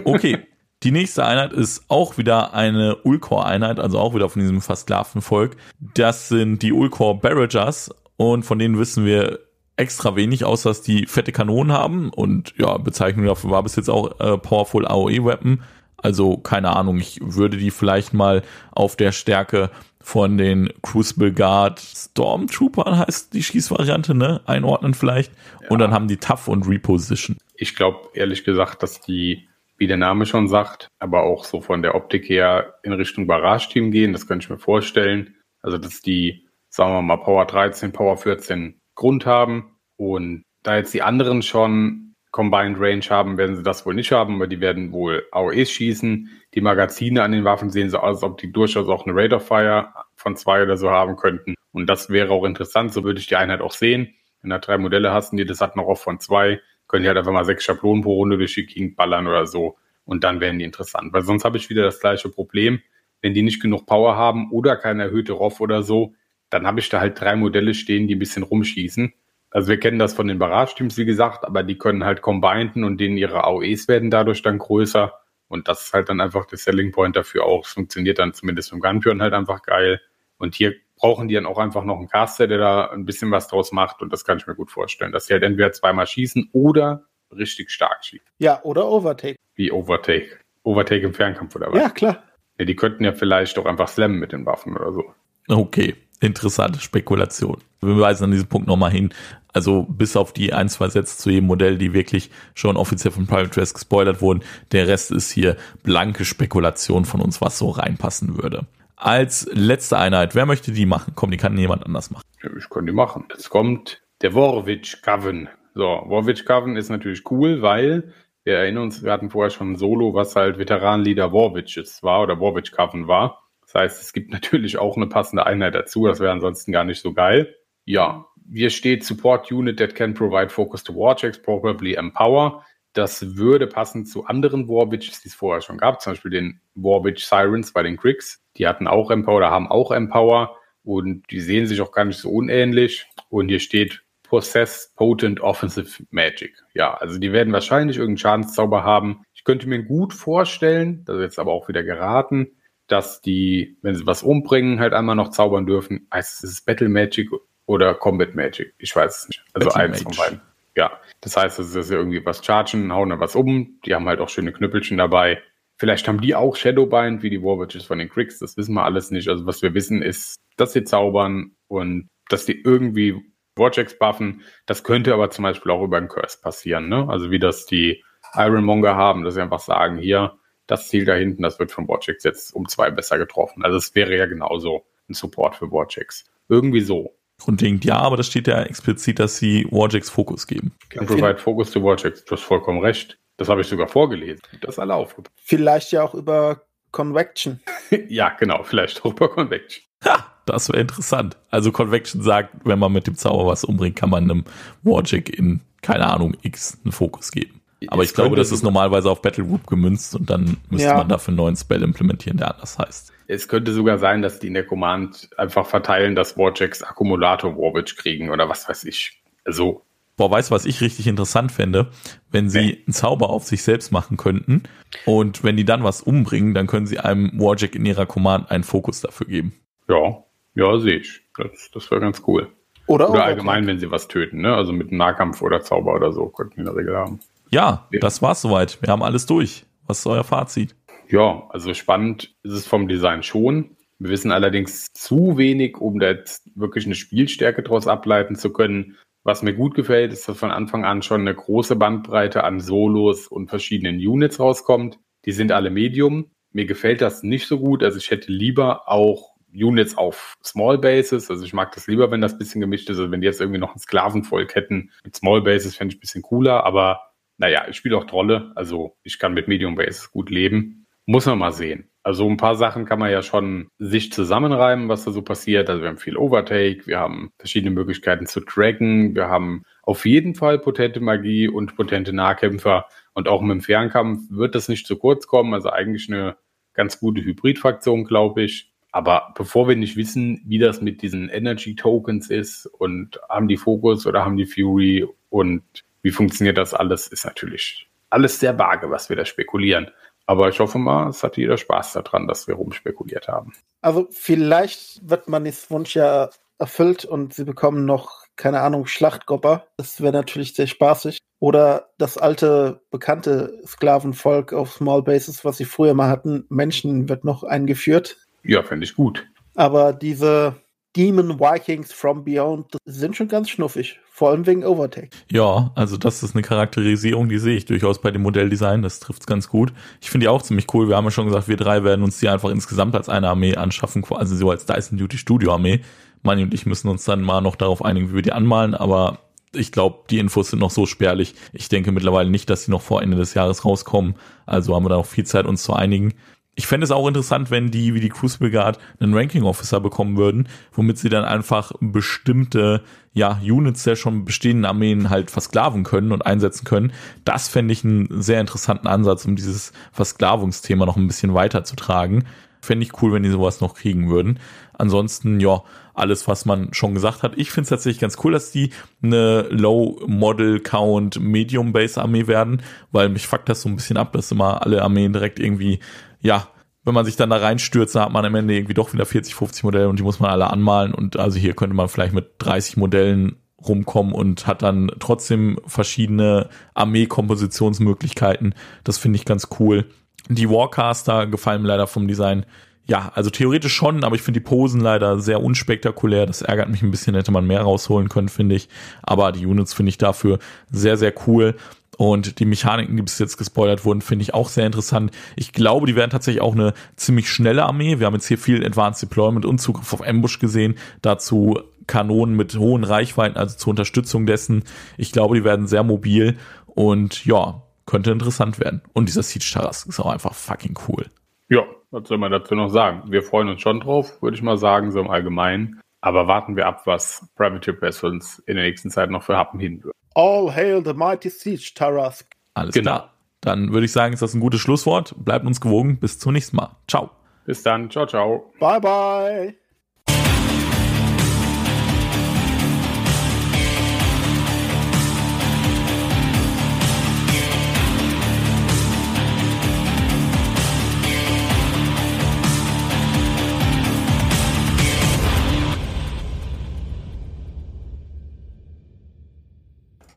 Okay. Die nächste Einheit ist auch wieder eine Ulkor-Einheit, also auch wieder von diesem Versklavenvolk. Das sind die Ulkor Barragers und von denen wissen wir extra wenig, außer dass die fette Kanonen haben und ja, Bezeichnung dafür war bis jetzt auch äh, Powerful AOE-Weapon. Also keine Ahnung, ich würde die vielleicht mal auf der Stärke von den Crucible Guard Stormtroopern heißt die Schießvariante, ne? Einordnen vielleicht. Ja. Und dann haben die Tough und Reposition. Ich glaube ehrlich gesagt, dass die, wie der Name schon sagt, aber auch so von der Optik her in Richtung Barrage-Team gehen. Das könnte ich mir vorstellen. Also, dass die, sagen wir mal, Power 13, Power 14 Grund haben. Und da jetzt die anderen schon Combined Range haben, werden sie das wohl nicht haben, aber die werden wohl AOEs schießen. Die Magazine an den Waffen sehen so aus, als ob die durchaus auch eine Rate of Fire von zwei oder so haben könnten. Und das wäre auch interessant, so würde ich die Einheit auch sehen. Wenn du drei Modelle hast und die das hat noch oft von zwei, können die halt einfach mal sechs Schablonen pro Runde durch die Gegend ballern oder so. Und dann wären die interessant. Weil sonst habe ich wieder das gleiche Problem. Wenn die nicht genug Power haben oder keine erhöhte ROF oder so, dann habe ich da halt drei Modelle stehen, die ein bisschen rumschießen. Also wir kennen das von den Barrage-Teams, wie gesagt, aber die können halt combinen und denen ihre AOEs werden dadurch dann größer. Und das ist halt dann einfach der Selling Point dafür auch. Es funktioniert dann zumindest im Gunpure halt einfach geil. Und hier brauchen die dann auch einfach noch einen Caster, der da ein bisschen was draus macht. Und das kann ich mir gut vorstellen, dass sie halt entweder zweimal schießen oder richtig stark schießen. Ja, oder Overtake. Wie Overtake. Overtake im Fernkampf oder was? Ja, klar. Ja, die könnten ja vielleicht auch einfach slammen mit den Waffen oder so. Okay, interessante Spekulation. Wir weisen an diesem Punkt nochmal hin. Also bis auf die ein, zwei Sätze zu jedem Modell, die wirklich schon offiziell von Private Dress gespoilert wurden. Der Rest ist hier blanke Spekulation von uns, was so reinpassen würde. Als letzte Einheit, wer möchte die machen? Komm, die kann jemand anders machen. Ich kann die machen. Jetzt kommt der Warwitch Coven. So, Warwitch Coven ist natürlich cool, weil wir erinnern uns, wir hatten vorher schon ein Solo, was halt Veteranenlieder Warwitches war oder Warwitch Coven war. Das heißt, es gibt natürlich auch eine passende Einheit dazu. Das wäre ansonsten gar nicht so geil. Ja, hier steht Support Unit that can provide focus to Warchecks, probably Empower. Das würde passen zu anderen Warwitches, die es vorher schon gab, zum Beispiel den Warwitch Sirens bei den Cricks. Die hatten auch Empower oder haben auch Empower und die sehen sich auch gar nicht so unähnlich. Und hier steht Possess Potent Offensive Magic. Ja, also die werden wahrscheinlich irgendeinen Schadenszauber haben. Ich könnte mir gut vorstellen, das ist jetzt aber auch wieder geraten, dass die, wenn sie was umbringen, halt einmal noch zaubern dürfen. Heißt es ist Battle Magic oder Combat Magic? Ich weiß es nicht. Also Battle eins Mage. von beiden. Ja, das heißt, es ist irgendwie was chargen, hauen da was um. Die haben halt auch schöne Knüppelchen dabei. Vielleicht haben die auch Shadowbind wie die Warwitches von den Cricks. Das wissen wir alles nicht. Also was wir wissen ist, dass sie zaubern und dass die irgendwie Warchecks buffen. Das könnte aber zum Beispiel auch über einen Curse passieren. Ne? Also wie das die Ironmonger haben, dass sie einfach sagen, hier, das Ziel da hinten, das wird von Warchecks jetzt um zwei besser getroffen. Also es wäre ja genauso ein Support für Warchecks. Irgendwie so. Grundlegend ja, aber das steht ja explizit, dass sie Warjacks Fokus geben. Can provide focus to Warchecks. Du hast vollkommen recht. Das habe ich sogar vorgelesen. Das alle aufgepasst. Vielleicht ja auch über Convection. ja, genau. Vielleicht auch über Convection. Ha, das wäre interessant. Also Convection sagt, wenn man mit dem Zauber was umbringt, kann man einem Warjack in, keine Ahnung, X einen Fokus geben. Aber Es ich glaube, das ist normalerweise auf Battle Group gemünzt und dann müsste Ja. man dafür einen neuen Spell implementieren, der anders heißt. Es könnte sogar sein, dass die in der Command einfach verteilen, dass Warjacks Akkumulator Warwitch kriegen oder was weiß ich. Also, Boah, weißt du, was ich richtig interessant fände? Wenn sie Nee. einen Zauber auf sich selbst machen könnten und wenn die dann was umbringen, dann können sie einem Warjack in ihrer Command einen Fokus dafür geben. ja, ja, sehe ich. Das, das wäre ganz cool. Oder, Oder allgemein, wenn sie was töten, ne? Also mit einem Nahkampf oder Zauber oder so, könnten die in der Regel haben. Ja, Ja. das war's soweit. Wir haben alles durch. Was ist euer Fazit? Ja, also spannend ist es vom Design schon. Wir wissen allerdings zu wenig, um da jetzt wirklich eine Spielstärke daraus ableiten zu können. Was mir gut gefällt, ist, dass von Anfang an schon eine große Bandbreite an Solos und verschiedenen Units rauskommt. Die sind alle Medium. Mir gefällt das nicht so gut. Also ich hätte lieber auch Units auf Small Bases. Also ich mag das lieber, wenn das ein bisschen gemischt ist. Also wenn die jetzt irgendwie noch ein Sklavenvolk hätten mit Small Bases, fände ich ein bisschen cooler. Aber naja, ich spiele auch Trolle. Also ich kann mit Medium Bases gut leben. Muss man mal sehen. Also ein paar Sachen kann man ja schon sich zusammenreimen, was da so passiert. Also wir haben viel Overtake, wir haben verschiedene Möglichkeiten zu tracken, wir haben auf jeden Fall potente Magie und potente Nahkämpfer. Und auch dem Fernkampf wird das nicht zu kurz kommen. Also eigentlich eine ganz gute Hybridfraktion, glaube ich. Aber bevor wir nicht wissen, wie das mit diesen Energy Tokens ist und haben die Fokus oder haben die Fury und wie funktioniert das alles, ist natürlich alles sehr vage, was wir da spekulieren. Aber ich hoffe mal, es hat jeder Spaß daran, dass wir rumspekuliert haben. Also vielleicht wird Manis Wunsch ja erfüllt und sie bekommen noch, keine Ahnung, Schlachtgopper. Das wäre natürlich sehr spaßig. Oder das alte, bekannte Sklavenvolk auf Small Bases, was sie früher mal hatten, Menschen wird noch eingeführt. Ja, finde ich gut. Aber diese Demon Vikings from Beyond sind schon ganz schnuffig. Vor allem wegen Overtake. Ja, also das ist eine Charakterisierung, die sehe ich durchaus bei dem Modelldesign. Das trifft's ganz gut. Ich finde die auch ziemlich cool. Wir haben ja schon gesagt, wir drei werden uns die einfach insgesamt als eine Armee anschaffen, also so als Dyson Duty Studio Armee. Manni und ich müssen uns dann mal noch darauf einigen, wie wir die anmalen, aber ich glaube, die Infos sind noch so spärlich. Ich denke mittlerweile nicht, dass sie noch vor Ende des Jahres rauskommen. Also haben wir da noch viel Zeit, uns zu einigen. Ich fände es auch interessant, wenn die, wie die Crucible Guard, einen Ranking Officer bekommen würden, womit sie dann einfach bestimmte, ja, Units der schon bestehenden Armeen halt versklaven können und einsetzen können. Das fände ich einen sehr interessanten Ansatz, um dieses Versklavungsthema noch ein bisschen weiterzutragen. Fände ich cool, wenn die sowas noch kriegen würden. Ansonsten, ja, alles, was man schon gesagt hat. Ich finde es tatsächlich ganz cool, dass die eine Low-Model-Count Medium-Base-Armee werden, weil mich fuckt das so ein bisschen ab, dass immer alle Armeen direkt irgendwie, ja, wenn man sich dann da reinstürzt, dann hat man am Ende irgendwie doch wieder 40, 50 Modelle und die muss man alle anmalen und also hier könnte man vielleicht mit 30 Modellen rumkommen und hat dann trotzdem verschiedene Armee-Kompositionsmöglichkeiten. Das finde ich ganz cool. Die Warcaster gefallen mir leider vom Design. Ja, also theoretisch schon, aber ich finde die Posen leider sehr unspektakulär. Das ärgert mich ein bisschen, hätte man mehr rausholen können, finde ich. Aber die Units finde ich dafür sehr, sehr cool. Und die Mechaniken, die bis jetzt gespoilert wurden, finde ich auch sehr interessant. Ich glaube, die werden tatsächlich auch eine ziemlich schnelle Armee. Wir haben jetzt hier viel Advanced Deployment und Zugriff auf Ambush gesehen. Dazu Kanonen mit hohen Reichweiten, also zur Unterstützung dessen. Ich glaube, die werden sehr mobil und ja, könnte interessant werden. Und dieser Siege Terras ist auch einfach fucking cool. Ja, was soll man dazu noch sagen? Wir freuen uns schon drauf, würde ich mal sagen, so im Allgemeinen. Aber warten wir ab, was Private Press uns in der nächsten Zeit noch für Happen hin wird. All hail the mighty Siege Terras. Alles genau. klar. Dann würde ich sagen, ist das ein gutes Schlusswort. Bleibt uns gewogen. Bis zum nächsten Mal. Ciao. Bis dann. Ciao, ciao. Bye, bye.